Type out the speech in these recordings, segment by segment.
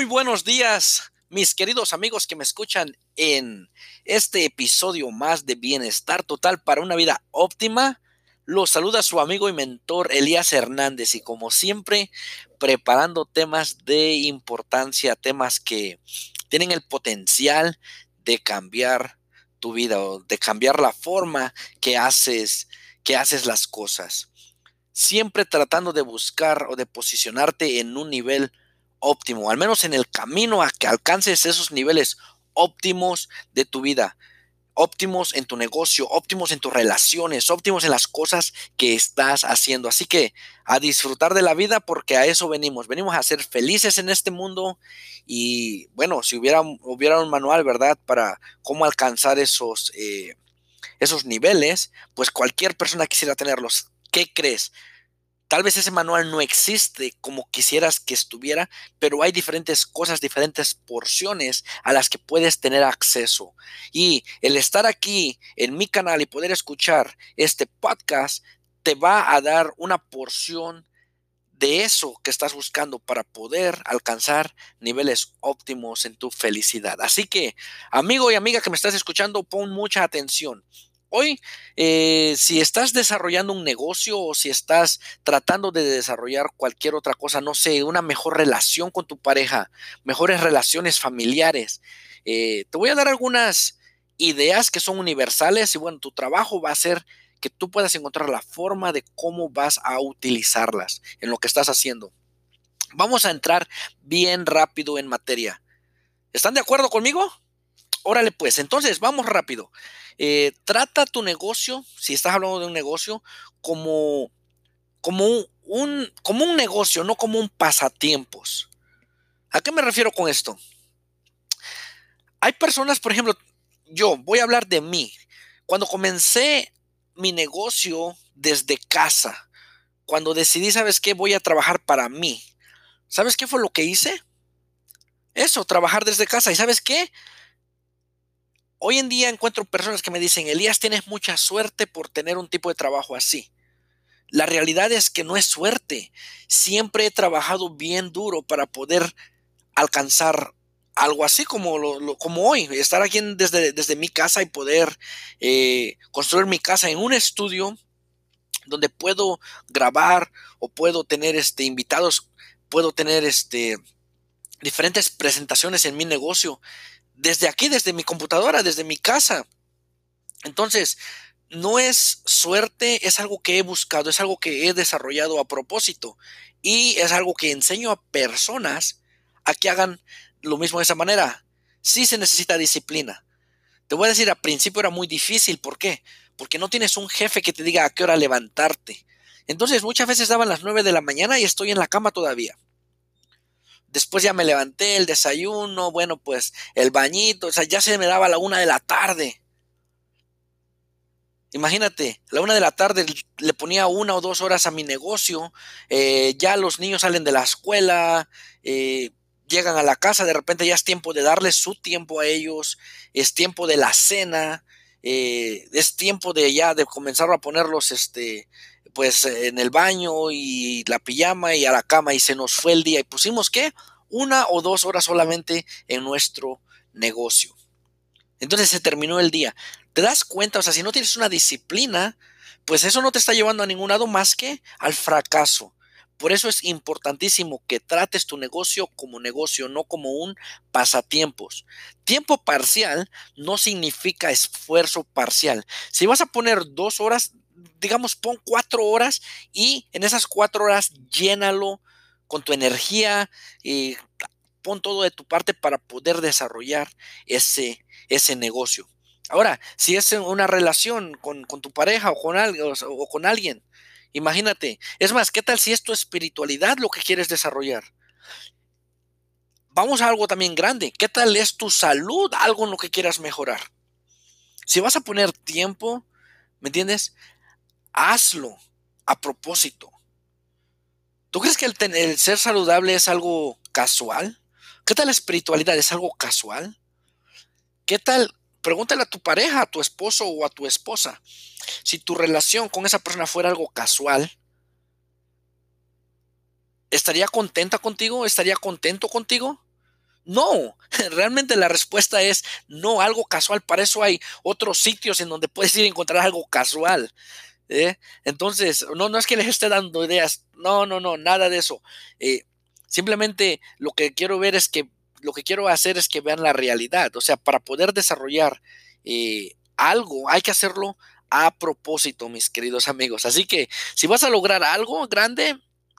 Muy buenos días, mis queridos amigos que me escuchan en este episodio más de Bienestar Total para una vida óptima. Los saluda su amigo y mentor Elías Hernández y como siempre preparando temas de importancia, temas que tienen el potencial de cambiar tu vida o de cambiar la forma que haces que haces las cosas. Siempre tratando de buscar o de posicionarte en un nivel óptimo, al menos en el camino a que alcances esos niveles óptimos de tu vida, óptimos en tu negocio, óptimos en tus relaciones, óptimos en las cosas que estás haciendo. Así que a disfrutar de la vida porque a eso venimos. Venimos a ser felices en este mundo y bueno, si hubiera, hubiera un manual, ¿verdad? Para cómo alcanzar esos, eh, esos niveles, pues cualquier persona quisiera tenerlos. ¿Qué crees? Tal vez ese manual no existe como quisieras que estuviera, pero hay diferentes cosas, diferentes porciones a las que puedes tener acceso. Y el estar aquí en mi canal y poder escuchar este podcast te va a dar una porción de eso que estás buscando para poder alcanzar niveles óptimos en tu felicidad. Así que, amigo y amiga que me estás escuchando, pon mucha atención. Hoy, eh, si estás desarrollando un negocio o si estás tratando de desarrollar cualquier otra cosa, no sé, una mejor relación con tu pareja, mejores relaciones familiares, eh, te voy a dar algunas ideas que son universales y bueno, tu trabajo va a ser que tú puedas encontrar la forma de cómo vas a utilizarlas en lo que estás haciendo. Vamos a entrar bien rápido en materia. ¿Están de acuerdo conmigo? Órale pues, entonces vamos rápido. Eh, trata tu negocio, si estás hablando de un negocio, como, como, un, como un negocio, no como un pasatiempos. ¿A qué me refiero con esto? Hay personas, por ejemplo, yo voy a hablar de mí. Cuando comencé mi negocio desde casa, cuando decidí, ¿sabes qué? Voy a trabajar para mí. ¿Sabes qué fue lo que hice? Eso, trabajar desde casa. ¿Y sabes qué? Hoy en día encuentro personas que me dicen, Elías, tienes mucha suerte por tener un tipo de trabajo así. La realidad es que no es suerte. Siempre he trabajado bien duro para poder alcanzar algo así como, lo, como hoy, estar aquí desde, desde, mi casa y poder eh, construir mi casa en un estudio donde puedo grabar o puedo tener este, invitados, puedo tener este, diferentes presentaciones en mi negocio desde aquí, desde mi computadora, desde mi casa. Entonces, no es suerte, es algo que he buscado, es algo que he desarrollado a propósito y es algo que enseño a personas a que hagan lo mismo de esa manera. Sí se necesita disciplina. Te voy a decir, al principio era muy difícil. ¿Por qué? Porque no tienes un jefe que te diga a qué hora levantarte. Entonces muchas veces daban las 9 de la mañana y estoy en la cama todavía. Después ya me levanté, el desayuno, bueno, pues el bañito, o sea, ya se me daba la una de la tarde. Imagínate, la una de la tarde le ponía una o dos horas a mi negocio, eh, ya los niños salen de la escuela, eh, llegan a la casa, de repente ya es tiempo de darles su tiempo a ellos, es tiempo de la cena, eh, es tiempo de ya de comenzar a ponerlos este, pues en el baño y la pijama y a la cama y se nos fue el día y pusimos qué? Una o dos horas solamente en nuestro negocio. Entonces se terminó el día. ¿Te das cuenta? O sea, si no tienes una disciplina, pues eso no te está llevando a ningún lado más que al fracaso. Por eso es importantísimo que trates tu negocio como negocio, no como un pasatiempos. Tiempo parcial no significa esfuerzo parcial. Si vas a poner dos horas, digamos, pon cuatro horas y en esas cuatro horas llénalo con tu energía y pon todo de tu parte para poder desarrollar ese, ese negocio. Ahora, si es una relación con, tu pareja o con, o con alguien, imagínate. Es más, ¿qué tal si es tu espiritualidad lo que quieres desarrollar? Vamos a algo también grande. ¿Qué tal es tu salud algo en lo que quieras mejorar? Si vas a poner tiempo, ¿me entiendes? Hazlo a propósito. ¿Tú crees que el, ser saludable es algo casual? ¿Qué tal la espiritualidad? ¿Es algo casual? ¿Qué tal? Pregúntale a tu pareja, a tu esposo o a tu esposa. Si tu relación con esa persona fuera algo casual, ¿estaría contenta contigo? ¿Estaría contento contigo? No, realmente la respuesta es no, algo casual. Para eso hay otros sitios en donde puedes ir a encontrar algo casual. ¿Eh? Entonces, no, no es que les esté dando ideas, no, no, no, nada de eso. Eh, simplemente lo que quiero ver es que, lo que quiero hacer es que vean la realidad. O sea, para poder desarrollar eh, algo, hay que hacerlo a propósito, mis queridos amigos. Así que si vas a lograr algo grande,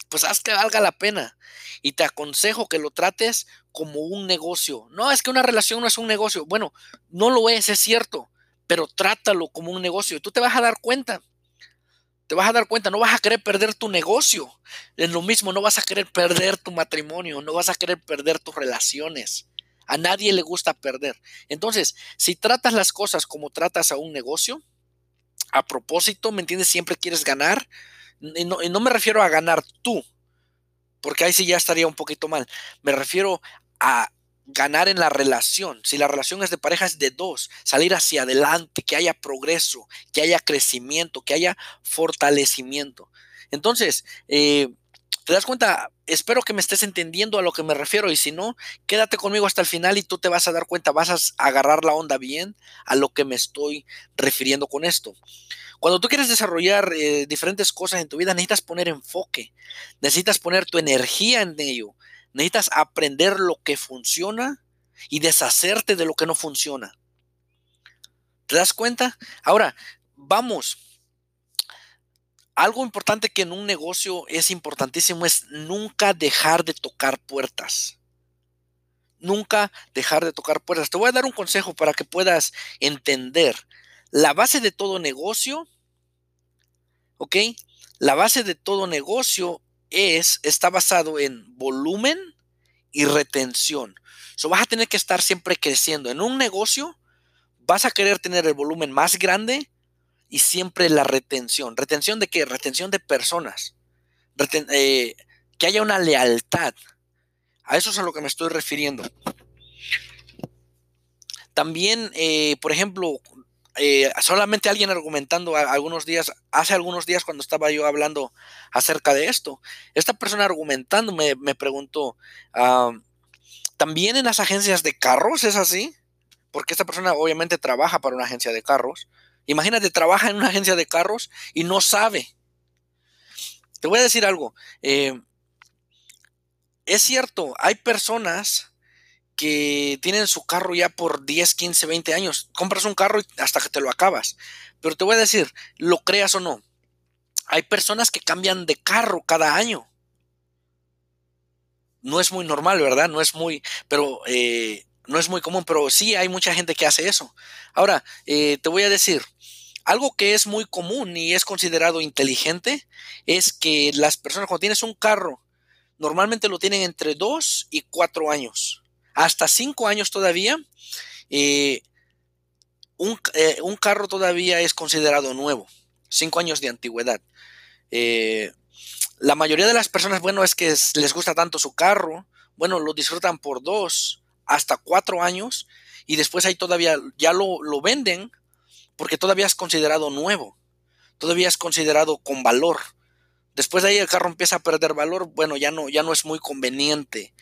pues haz que valga la pena. Y te aconsejo que lo trates como un negocio. No, es que una relación no es un negocio. Bueno, no lo es, es cierto, pero trátalo como un negocio. Tú te vas a dar cuenta. Te vas a dar cuenta, no vas a querer perder tu negocio. Es lo mismo, no vas a querer perder tu matrimonio, no vas a querer perder tus relaciones. A nadie le gusta perder. Entonces, si tratas las cosas como tratas a un negocio, a propósito, ¿me entiendes? Siempre quieres ganar. Y no, y no, me refiero a ganar tú, porque ahí sí ya estaría un poquito mal. Me refiero a ganar en la relación. Si la relación es de pareja, es de dos. Salir hacia adelante, que haya progreso, que haya crecimiento, que haya fortalecimiento. Entonces, eh, ¿Te das cuenta? Espero que me estés entendiendo a lo que me refiero y si no, quédate conmigo hasta el final y tú te vas a dar cuenta, vas a agarrar la onda bien a lo que me estoy refiriendo con esto. Cuando tú quieres desarrollar eh, diferentes cosas en tu vida, necesitas poner enfoque, necesitas poner tu energía en ello, necesitas aprender lo que funciona y deshacerte de lo que no funciona. ¿Te das cuenta? Ahora, vamos algo importante que en un negocio es importantísimo es nunca dejar de tocar puertas. Nunca dejar de tocar puertas. Te voy a dar un consejo para que puedas entender. La base de todo negocio, ¿ok? La base de todo negocio es, está basado en volumen y retención. So, vas a tener que estar siempre creciendo. En un negocio vas a querer tener el volumen más grande y siempre la retención. ¿Retención de qué? Retención de personas. Eh, que haya una lealtad. A eso es a lo que me estoy refiriendo. También, eh, por ejemplo, eh, solamente alguien argumentando algunos días, hace algunos días cuando estaba yo hablando acerca de esto, esta persona argumentando me, me preguntó, ¿también en las agencias de carros es así? Porque esta persona obviamente trabaja para una agencia de carros. Imagínate, trabaja en una agencia de carros y no sabe. Te voy a decir algo. Eh, es cierto, hay personas que tienen su carro ya por 10, 15, 20 años. Compras un carro hasta que te lo acabas. Pero te voy a decir, lo creas o no, hay personas que cambian de carro cada año. No es muy normal, ¿verdad? No es muy, pero eh, no es muy común, pero sí hay mucha gente que hace eso. Ahora, eh, te voy a decir, algo que es muy común y es considerado inteligente es que las personas cuando tienes un carro, normalmente lo tienen entre 2 y 4 años. Hasta 5 años todavía, eh, eh, un, carro todavía es considerado nuevo. 5 años de antigüedad. la mayoría de las personas, bueno, es que les gusta tanto su carro, bueno, lo disfrutan por 2 hasta cuatro años y después ahí todavía ya lo, lo venden porque todavía es considerado nuevo, todavía es considerado con valor. Después de ahí el carro empieza a perder valor, bueno, ya no, ya no es muy conveniente.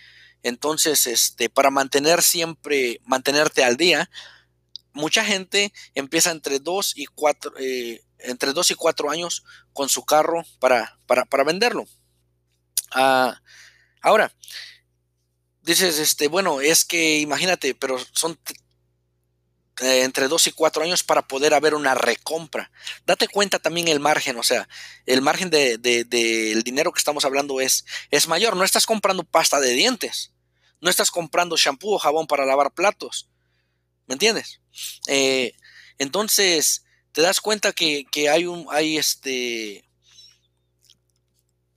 Entonces, este, para mantener siempre, mantenerte al día, mucha gente empieza entre dos y cuatro, eh, entre dos y cuatro años con su carro para, para, para venderlo. Ah, ahora, dices, este, bueno, es que imagínate, pero son eh, entre dos y cuatro años para poder haber una recompra. Date cuenta también el margen, o sea, el margen del de, de, dinero que estamos hablando es, es mayor. No estás comprando pasta de dientes, no estás comprando shampoo o jabón para lavar platos. ¿Me entiendes? Eh, entonces, te das cuenta que, hay un, hay este,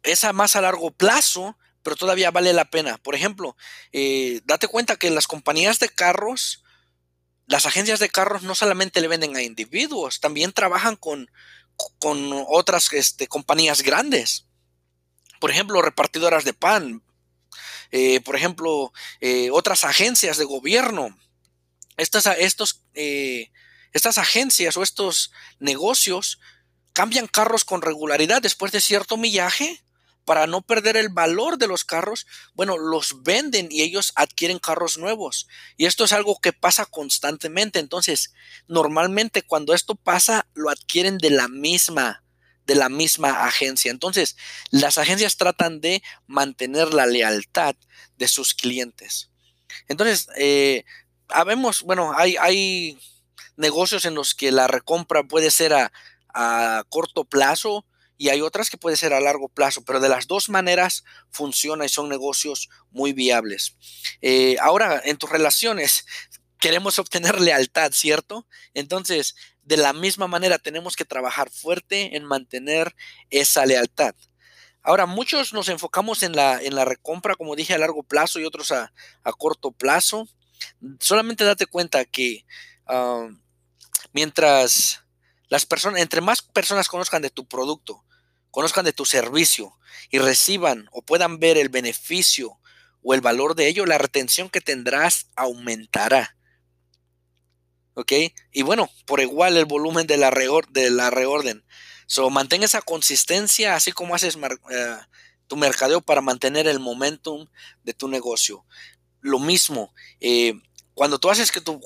esa más a largo plazo pero todavía vale la pena. Por ejemplo, eh, date cuenta que las compañías de carros, las agencias de carros no solamente le venden a individuos, también trabajan con, con otras este, compañías grandes. Por ejemplo, repartidoras de pan. Eh, por ejemplo, eh, otras agencias de gobierno. Estas, estos, estas agencias o estos negocios cambian carros con regularidad después de cierto millaje para no perder el valor de los carros, bueno, los venden y ellos adquieren carros nuevos. Y esto es algo que pasa constantemente. Entonces, normalmente cuando esto pasa, lo adquieren de la misma de la misma agencia. Entonces, las agencias tratan de mantener la lealtad de sus clientes. Entonces, eh, habemos, bueno, hay, hay negocios en los que la recompra puede ser a, a corto plazo y hay otras que puede ser a largo plazo, pero de las dos maneras funciona y son negocios muy viables. Eh, ahora, en tus relaciones, queremos obtener lealtad, ¿cierto? Entonces, de la misma manera, tenemos que trabajar fuerte en mantener esa lealtad. Ahora, muchos nos enfocamos en la, en la recompra, como dije, a largo plazo y otros a, corto plazo. Solamente date cuenta que ah, mientras las personas, entre más personas conozcan de tu producto, conozcan de tu servicio y reciban o puedan ver el beneficio o el valor de ello, la retención que tendrás aumentará. ¿Ok? Y bueno, por igual el volumen de la, de la reorden. So, mantén esa consistencia, así como haces eh, tu mercadeo para mantener el momentum de tu negocio. Lo mismo, eh, cuando tú haces que tu,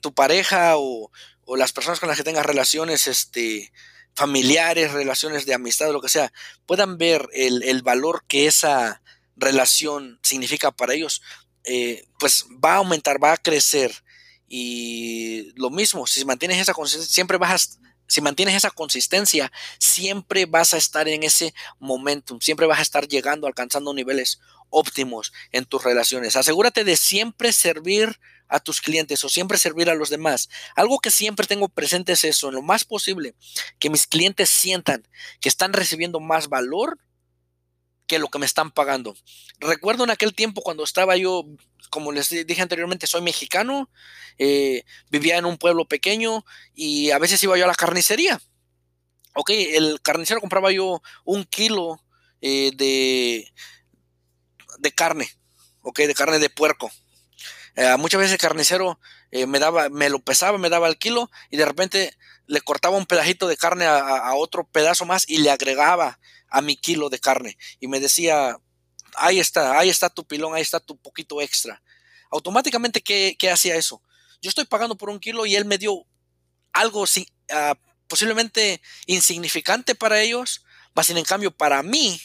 tu pareja o, o las personas con las que tengas relaciones este, familiares, relaciones de amistad, lo que sea, puedan ver el, valor que esa relación significa para ellos, eh, pues va a aumentar, va a crecer. Y lo mismo, si mantienes esa consistencia, siempre vas a, si mantienes esa consistencia, siempre vas a estar en ese momentum, siempre vas a estar llegando, alcanzando niveles óptimos en tus relaciones. Asegúrate de siempre servir a tus clientes o siempre servir a los demás. Algo que siempre tengo presente es eso, en lo más posible, que mis clientes sientan que están recibiendo más valor que lo que me están pagando. Recuerdo en aquel tiempo cuando estaba yo, como les dije anteriormente, soy mexicano, eh, vivía en un pueblo pequeño y a veces iba yo a la carnicería. Ok, el carnicero compraba yo un kilo eh, de, de carne, ok, de carne de puerco. Eh, muchas veces el carnicero eh, me daba, me lo pesaba, me daba el kilo y de repente le cortaba un pedacito de carne a, otro pedazo más y le agregaba a mi kilo de carne y me decía, ahí está, ahí está tu pilón, ahí está tu poquito extra. Automáticamente, ¿qué, hacía eso? Yo estoy pagando por un kilo y él me dio algo uh, posiblemente insignificante para ellos, más sin en cambio para mí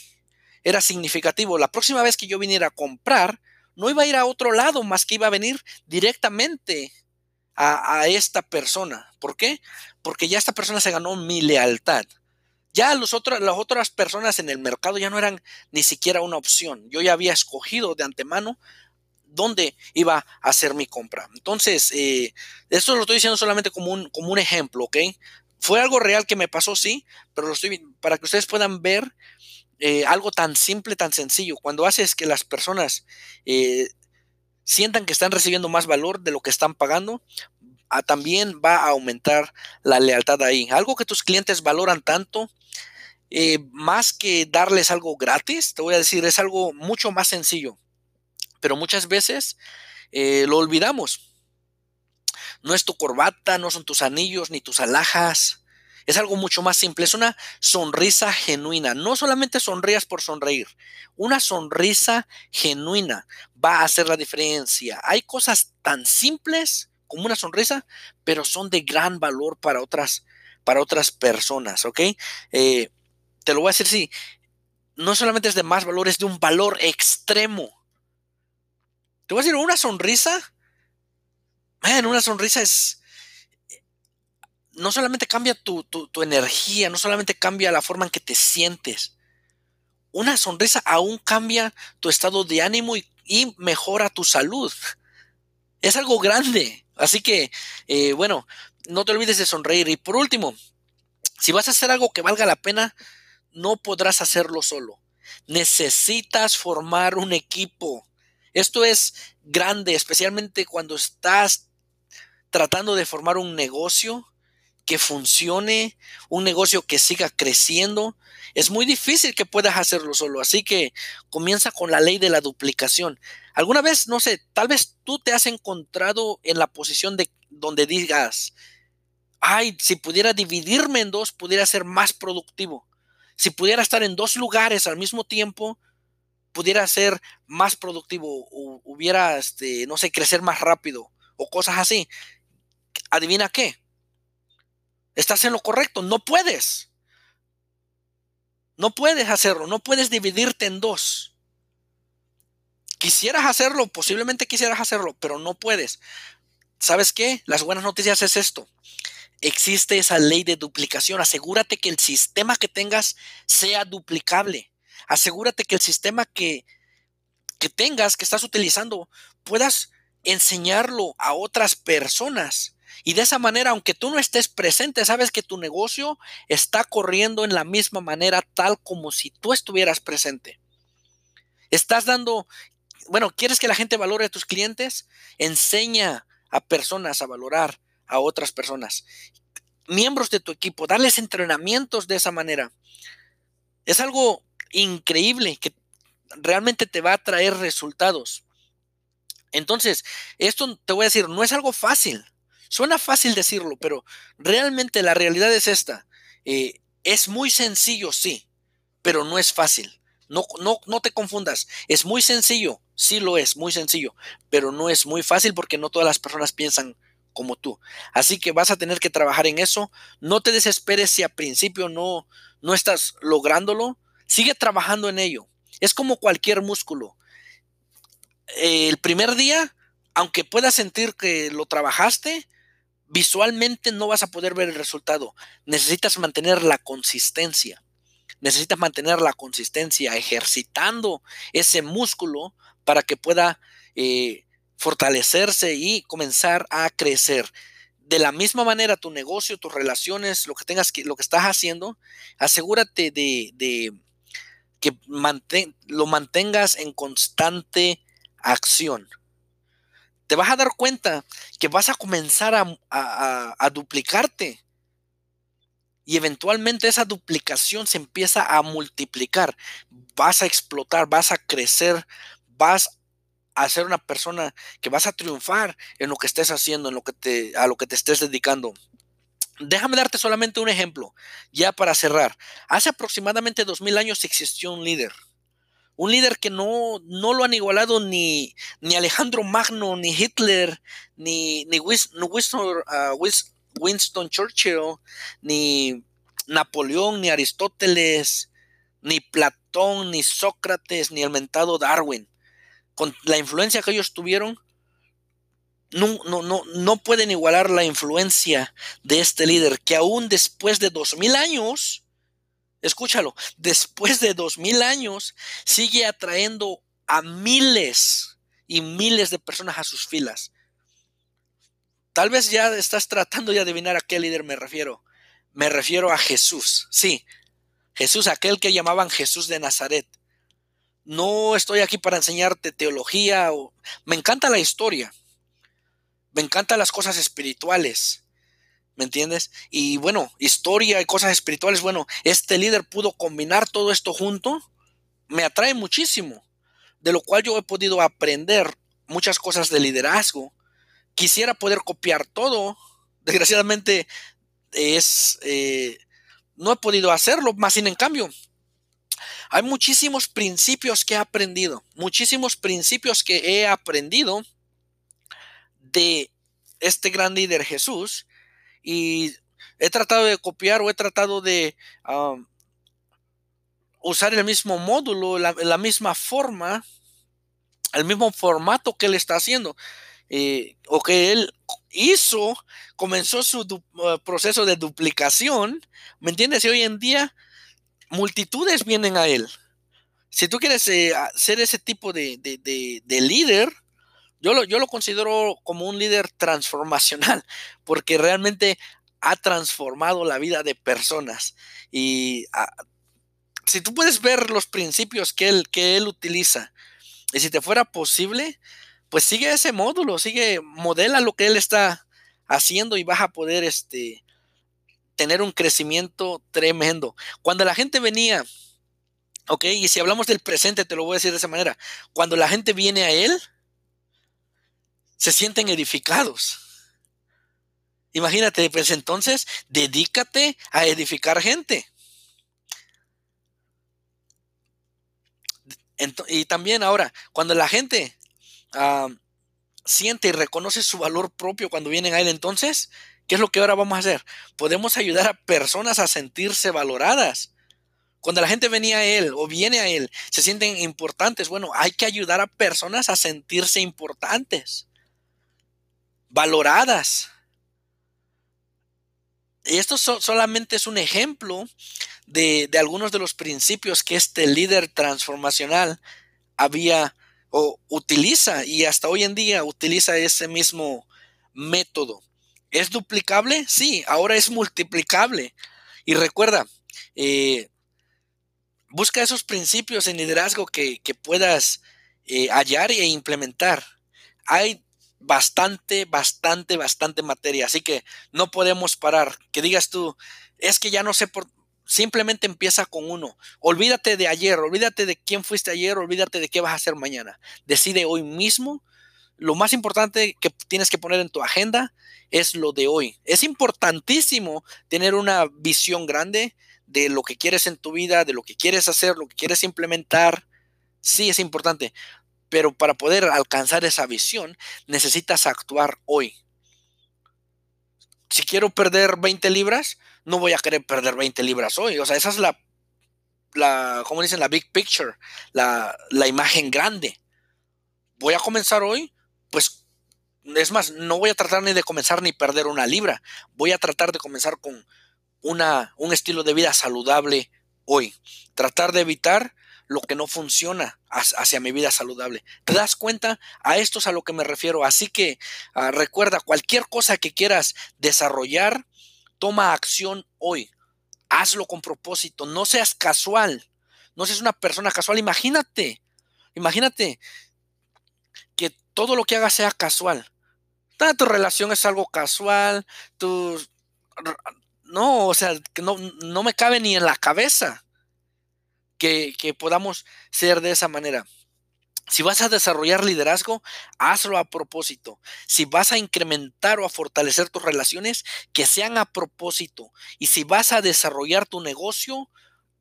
era significativo. La próxima vez que yo viniera a comprar, no iba a ir a otro lado más que iba a venir directamente a, esta persona. ¿Por qué? Porque ya esta persona se ganó mi lealtad. Ya los otros, las otras personas en el mercado ya no eran ni siquiera una opción. Yo ya había escogido de antemano dónde iba a hacer mi compra. Entonces, eh, esto lo estoy diciendo solamente como un, como un ejemplo, ¿ok? Fue algo real que me pasó, sí, pero lo estoy para que ustedes puedan ver eh, algo tan simple, tan sencillo. Cuando haces que las personas eh, sientan que están recibiendo más valor de lo que están pagando, ah, también va a aumentar la lealtad ahí. Algo que tus clientes valoran tanto, eh, más que darles algo gratis, te voy a decir, es algo mucho más sencillo. Pero muchas veces lo olvidamos. No es tu corbata, no son tus anillos ni tus alhajas es algo mucho más simple, es una sonrisa genuina. No solamente sonrías por sonreír, una sonrisa genuina va a hacer la diferencia. Hay cosas tan simples como una sonrisa, pero son de gran valor para otras, para otras personas, ¿ok? Eh, te lo voy a decir sí, no solamente es de más valor, es de un valor extremo. Te voy a decir, una sonrisa, man, una sonrisa es, no solamente cambia tu, energía, no solamente cambia la forma en que te sientes. Una sonrisa aún cambia tu estado de ánimo y, mejora tu salud. Es algo grande. Así que, eh, bueno, no te olvides de sonreír. Y por último, si vas a hacer algo que valga la pena, no podrás hacerlo solo. Necesitas formar un equipo. Esto es grande, especialmente cuando estás tratando de formar un negocio que funcione, un negocio que siga creciendo, es muy difícil que puedas hacerlo solo. Así que comienza con la ley de la duplicación. Alguna vez, no sé, tal vez tú te has encontrado en la posición de donde digas, ay, si pudiera dividirme en dos, pudiera ser más productivo. si pudiera estar en dos lugares al mismo tiempo, pudiera ser más productivo o hubiera, este, no sé, crecer más rápido o cosas así. Adivina qué. Estás en lo correcto, no puedes. No puedes hacerlo, no puedes dividirte en dos. Quisieras hacerlo, posiblemente quisieras hacerlo, pero no puedes. ¿Sabes qué? Las buenas noticias es esto. Existe esa ley de duplicación. Asegúrate que el sistema que tengas sea duplicable. Asegúrate que el sistema que, que tengas, que estás utilizando, puedas enseñarlo a otras personas. Y de esa manera, aunque tú no estés presente, sabes que tu negocio está corriendo en la misma manera, tal como si tú estuvieras presente. Estás dando, bueno, ¿quieres que la gente valore a tus clientes? Enseña a personas a valorar a otras personas. Miembros de tu equipo, darles entrenamientos de esa manera. Es algo increíble que realmente te va a traer resultados. Entonces, esto te voy a decir, no es algo fácil. Suena fácil decirlo, pero realmente la realidad es esta. Eh, es muy sencillo, sí, pero no es fácil. No, no, no te confundas. Es muy sencillo, sí lo es, muy sencillo, pero no es muy fácil porque no todas las personas piensan como tú. Así que vas a tener que trabajar en eso. No te desesperes si a principio no, no estás lográndolo. Sigue trabajando en ello. Es como cualquier músculo. El primer día, aunque puedas sentir que lo trabajaste, visualmente no vas a poder ver el resultado. Necesitas mantener la consistencia. Necesitas mantener la consistencia ejercitando ese músculo para que pueda eh, fortalecerse y comenzar a crecer. De la misma manera, tu negocio, tus relaciones, lo que tengas que, lo que estás haciendo, asegúrate de, que lo mantengas en constante acción te vas a dar cuenta que vas a comenzar a, duplicarte. Y eventualmente esa duplicación se empieza a multiplicar. Vas a explotar, vas a crecer, vas a ser una persona que vas a triunfar en lo que estés haciendo, en lo que te, a lo que te estés dedicando. Déjame darte solamente un ejemplo, ya para cerrar. Hace aproximadamente dos mil años existió un líder un líder que no, no lo han igualado ni, ni Alejandro Magno, ni Hitler, ni, ni ah, Winston, Churchill, ni Napoleón, ni Aristóteles, ni Platón, ni Sócrates, ni el mentado Darwin. Con la influencia que ellos tuvieron, no, no, no, no pueden igualar la influencia de este líder que aún después de dos mil años escúchalo, después de dos mil años, sigue atrayendo a miles y miles de personas a sus filas. Tal vez ya estás tratando de adivinar a qué líder me refiero. Me refiero a Jesús, sí, Jesús, aquel que llamaban Jesús de Nazaret. No estoy aquí para enseñarte teología, o... me encanta la historia, me encantan las cosas espirituales, ¿Me entiendes? Y bueno, historia y cosas espirituales, bueno, este líder pudo combinar todo esto junto, me atrae muchísimo, de lo cual yo he podido aprender muchas cosas de liderazgo. Quisiera poder copiar todo, desgraciadamente es, eh, no he podido hacerlo, más sin en cambio, hay muchísimos principios que he aprendido, muchísimos principios que he aprendido de este gran líder Jesús y he tratado de copiar o he tratado de usar el mismo módulo, la, misma forma, el mismo formato que él está haciendo, eh, o que él hizo, comenzó su uh, proceso de duplicación, ¿me entiendes? Y hoy en día multitudes vienen a él. Si tú quieres eh, ser ese tipo de, de líder, yo lo, yo lo considero como un líder transformacional, porque realmente ha transformado la vida de personas. Y ah, si tú puedes ver los principios que él, que él utiliza, y si te fuera posible, pues sigue ese módulo, sigue, modela lo que él está haciendo y vas a poder este, tener un crecimiento tremendo. Cuando la gente venía, ok, y si hablamos del presente, te lo voy a decir de esa manera, cuando la gente viene a él, se sienten edificados. Imagínate, pues entonces dedícate a edificar gente. y también ahora, cuando la gente ah, siente y reconoce su valor propio cuando vienen a él, entonces, ¿qué es lo que ahora vamos a hacer? Podemos ayudar a personas a sentirse valoradas. Cuando la gente venía a él o viene a él, se sienten importantes. Bueno, hay que ayudar a personas a sentirse importantes, valoradas. Y esto solamente es un ejemplo de, algunos de los principios que este líder transformacional había o utiliza y hasta hoy en día utiliza ese mismo método. ¿Es duplicable? Sí, ahora es multiplicable. Y recuerda, eh, busca esos principios en liderazgo que, puedas eh, hallar e implementar. Hay bastante, bastante, bastante materia, así que no podemos parar. Que digas tú, es que ya no sé por, Simplemente empieza con uno. Olvídate de ayer, olvídate de quién fuiste ayer, olvídate de qué vas a hacer mañana. Decide hoy mismo. Lo más importante que tienes que poner en tu agenda es lo de hoy. Es importantísimo tener una visión grande de lo que quieres en tu vida, de lo que quieres hacer, lo que quieres implementar. Sí, es importante. Pero para poder alcanzar esa visión, necesitas actuar hoy. Si quiero perder 20 libras, no voy a querer perder 20 libras hoy. O sea, esa es la, la ¿cómo dicen? La big picture, la, la imagen grande. Voy a comenzar hoy, pues es más, no voy a tratar ni de comenzar ni perder una libra. Voy a tratar de comenzar con una, un estilo de vida saludable hoy. Tratar de evitar lo que no funciona hacia mi vida saludable. ¿Te das cuenta? A esto es a lo que me refiero. Así que ah, recuerda, cualquier cosa que quieras desarrollar, Toma acción hoy. Hazlo con propósito. No seas casual. No seas una persona casual. Imagínate. Imagínate que todo lo que hagas sea casual. tu relación es algo casual. No, o sea, que no, no me cabe ni en la cabeza que, podamos ser de esa manera. Si vas a desarrollar liderazgo, hazlo a propósito. Si vas a incrementar o a fortalecer tus relaciones, que sean a propósito. Y si vas a desarrollar tu negocio,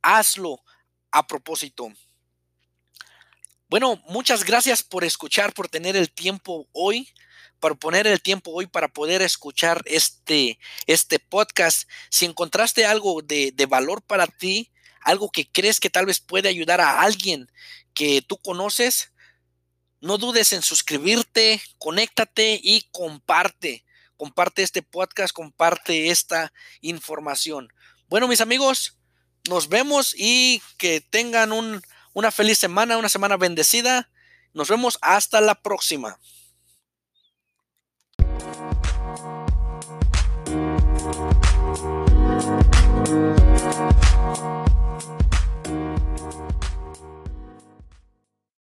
hazlo a propósito. Bueno, muchas gracias por escuchar, por tener el tiempo hoy, por poner el tiempo hoy para poder escuchar este, este podcast. Si encontraste algo de, de valor para ti, algo que crees que tal vez puede ayudar a alguien que tú conoces, no dudes en suscribirte, conéctate y comparte. Comparte este podcast, comparte esta información. Bueno, mis amigos, nos vemos y que tengan una feliz semana, una semana bendecida. Nos vemos hasta la próxima.